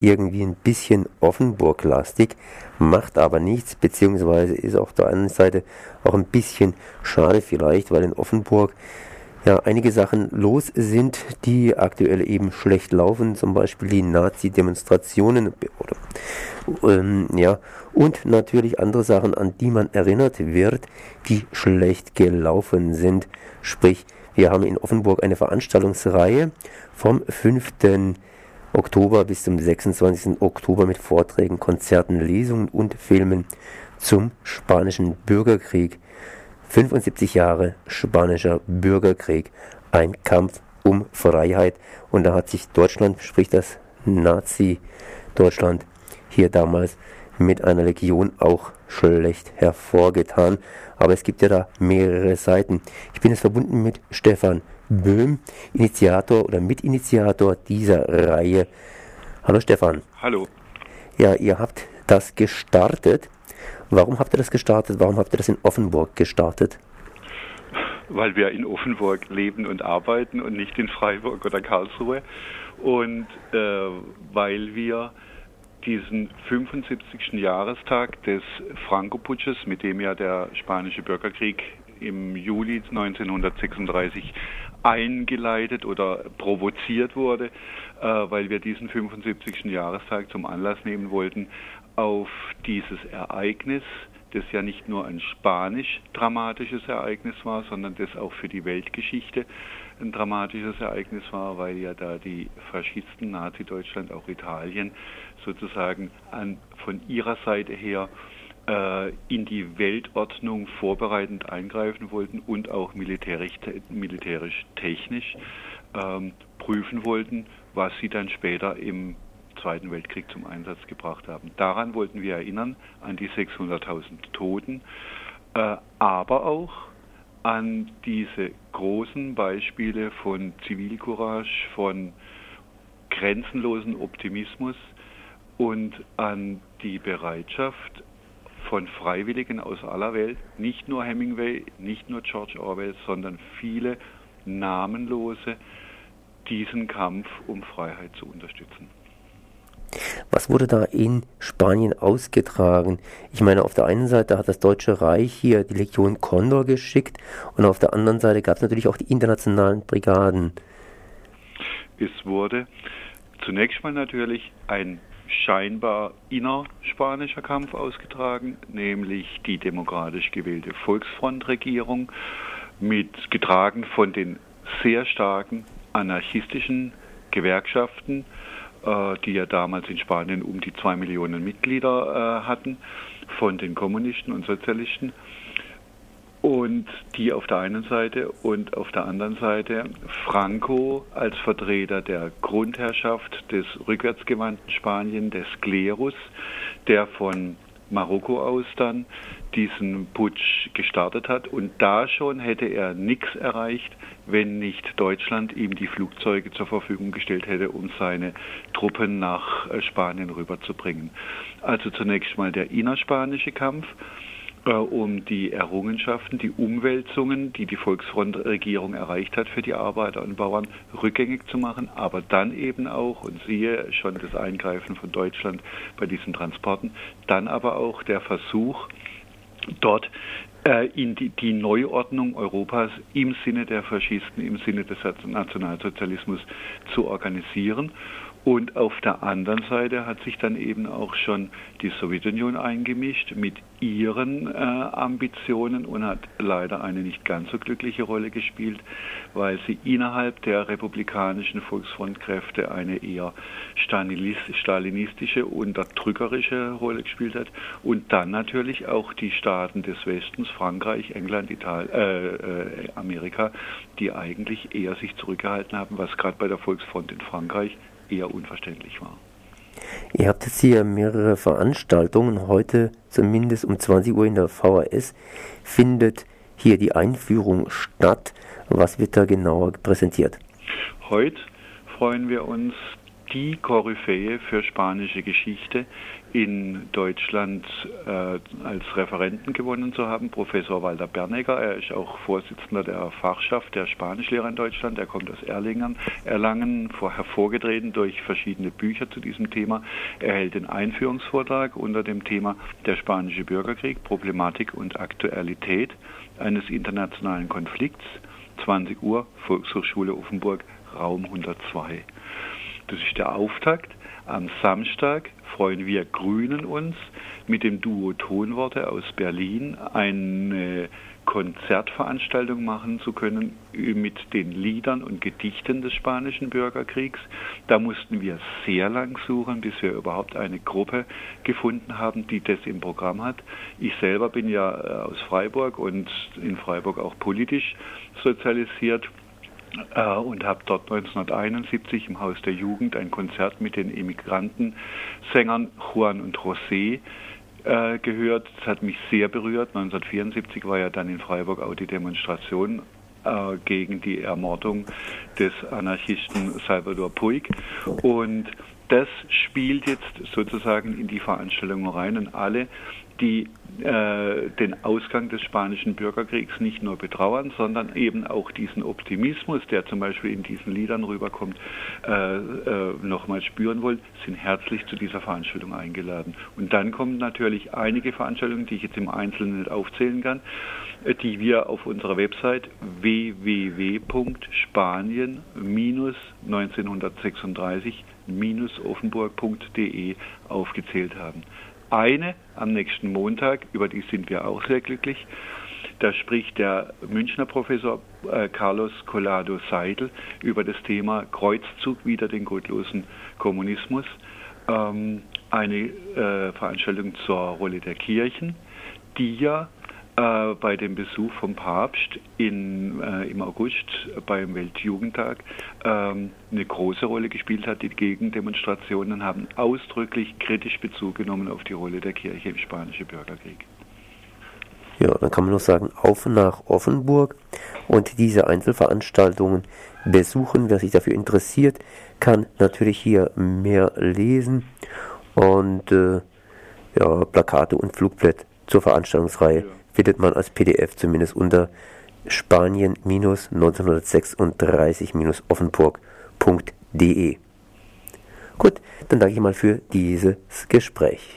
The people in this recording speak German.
irgendwie ein bisschen Offenburg-lastig, macht aber nichts, beziehungsweise ist auf der anderen Seite auch ein bisschen schade vielleicht, weil in Offenburg ja einige Sachen los sind, die aktuell eben schlecht laufen, zum Beispiel die Nazi-Demonstrationen oder ähm, ja und natürlich andere Sachen, an die man erinnert wird, die schlecht gelaufen sind. Sprich, wir haben in Offenburg eine Veranstaltungsreihe vom 5. Oktober bis zum 26. Oktober mit Vorträgen, Konzerten, Lesungen und Filmen zum spanischen Bürgerkrieg. 75 Jahre spanischer Bürgerkrieg, ein Kampf um Freiheit. Und da hat sich Deutschland, sprich das Nazi-Deutschland, hier damals mit einer Legion auch schlecht hervorgetan. Aber es gibt ja da mehrere Seiten. Ich bin jetzt verbunden mit Stefan Böhm, Initiator oder Mitinitiator dieser Reihe. Hallo Stefan. Hallo. Ja, ihr habt das gestartet. Warum habt ihr das gestartet? Warum habt ihr das in Offenburg gestartet? Weil wir in Offenburg leben und arbeiten und nicht in Freiburg oder Karlsruhe. Und äh, weil wir diesen 75. Jahrestag des Franco-Putsches, mit dem ja der spanische Bürgerkrieg im Juli 1936 eingeleitet oder provoziert wurde, äh, weil wir diesen 75. Jahrestag zum Anlass nehmen wollten, auf dieses Ereignis, das ja nicht nur ein spanisch-dramatisches Ereignis war, sondern das auch für die Weltgeschichte ein dramatisches Ereignis war, weil ja da die Faschisten, Nazi-Deutschland, auch Italien sozusagen an, von ihrer Seite her in die Weltordnung vorbereitend eingreifen wollten und auch militärisch, militärisch technisch ähm, prüfen wollten, was sie dann später im Zweiten Weltkrieg zum Einsatz gebracht haben. Daran wollten wir erinnern, an die 600.000 Toten, äh, aber auch an diese großen Beispiele von Zivilcourage, von grenzenlosen Optimismus und an die Bereitschaft, von Freiwilligen aus aller Welt, nicht nur Hemingway, nicht nur George Orwell, sondern viele namenlose, diesen Kampf um Freiheit zu unterstützen. Was wurde da in Spanien ausgetragen? Ich meine, auf der einen Seite hat das Deutsche Reich hier die Legion Condor geschickt und auf der anderen Seite gab es natürlich auch die internationalen Brigaden. Es wurde zunächst mal natürlich ein scheinbar innerspanischer Kampf ausgetragen, nämlich die demokratisch gewählte Volksfrontregierung, mit getragen von den sehr starken anarchistischen Gewerkschaften, äh, die ja damals in Spanien um die zwei Millionen Mitglieder äh, hatten, von den Kommunisten und Sozialisten und die auf der einen Seite und auf der anderen Seite Franco als Vertreter der Grundherrschaft des rückwärtsgewandten Spanien, des Klerus, der von Marokko aus dann diesen Putsch gestartet hat. Und da schon hätte er nichts erreicht, wenn nicht Deutschland ihm die Flugzeuge zur Verfügung gestellt hätte, um seine Truppen nach äh, Spanien rüberzubringen. Also zunächst mal der innerspanische Kampf um die Errungenschaften, die Umwälzungen, die die Volksfrontregierung erreicht hat für die Arbeiter und Bauern, rückgängig zu machen, aber dann eben auch, und siehe schon das Eingreifen von Deutschland bei diesen Transporten, dann aber auch der Versuch, dort äh, in die, die, Neuordnung Europas im Sinne der Faschisten, im Sinne des Nationalsozialismus zu organisieren. Und auf der anderen Seite hat sich dann eben auch schon die Sowjetunion eingemischt mit ihren äh, Ambitionen und hat leider eine nicht ganz so glückliche Rolle gespielt, weil sie innerhalb der republikanischen Volksfrontkräfte eine eher stalinistische, unterdrückerische Rolle gespielt hat. Und dann natürlich auch die Staaten des Westens, Frankreich, England, Italien, äh, äh, Amerika, die eigentlich eher sich zurückgehalten haben, was gerade bei der Volksfront in Frankreich eher unverständlich war. Ihr habt jetzt hier mehrere Veranstaltungen. Heute, zumindest um 20 Uhr in der VHS, findet hier die Einführung statt. Was wird da genauer präsentiert? Heute freuen wir uns, die Koryphäe für spanische Geschichte in Deutschland äh, als Referenten gewonnen zu haben, Professor Walter Bernegger. Er ist auch Vorsitzender der Fachschaft der Spanischlehrer in Deutschland. Er kommt aus Erlingen, Erlangen, vor, hervorgetreten durch verschiedene Bücher zu diesem Thema. Er hält den Einführungsvortrag unter dem Thema Der spanische Bürgerkrieg, Problematik und Aktualität eines internationalen Konflikts. 20 Uhr, Volkshochschule Offenburg, Raum 102. Das ist der Auftakt. Am Samstag freuen wir Grünen uns mit dem Duo Tonworte aus Berlin eine Konzertveranstaltung machen zu können mit den Liedern und Gedichten des spanischen Bürgerkriegs. Da mussten wir sehr lang suchen, bis wir überhaupt eine Gruppe gefunden haben, die das im Programm hat. Ich selber bin ja äh, aus Freiburg und in Freiburg auch politisch sozialisiert äh, und habe dort 1971 im Haus der Jugend ein Konzert mit den Immigrantensängern Juan und José äh, gehört. Das hat mich sehr berührt. 1974 war ja dann in Freiburg auch die Demonstration äh, gegen die Ermordung des Anarchisten Salvador Puig. Und das spielt jetzt sozusagen in die Veranstaltung rein und alle, die äh, den Ausgang des spanischen Bürgerkriegs nicht nur betrauern, sondern eben auch diesen Optimismus, der zum Beispiel in diesen Liedern rüberkommt, äh, äh, nochmal spüren wollen, sind herzlich zu dieser Veranstaltung eingeladen. Und dann kommen natürlich einige Veranstaltungen, die ich jetzt im Einzelnen nicht aufzählen kann, äh, die wir auf unserer Website www.spanien-1936-offenburg.de aufgezählt haben. Eine am nächsten Montag, über die sind wir auch sehr glücklich. Da spricht der Münchner Professor äh, Carlos Collado Seidel über das Thema Kreuzzug wider den gottlosen Kommunismus. Ähm, eine äh, Veranstaltung zur Rolle der Kirchen, die ja äh, bei dem Besuch vom Papst in, äh, im August beim Weltjugendtag ähm, eine große Rolle gespielt hat. Die Gegendemonstrationen haben ausdrücklich kritisch Bezug genommen auf die Rolle der Kirche im Spanischen Bürgerkrieg. Ja, dann kann man nur sagen, auf nach Offenburg und diese Einzelveranstaltungen besuchen. Wer sich dafür interessiert, kann natürlich hier mehr lesen und äh, ja, Plakate und Flugblätter zur Veranstaltungsreihe. Ja findet man als PDF zumindest unter Spanien-1936-offenburg.de. Gut, dann danke ich mal für dieses Gespräch.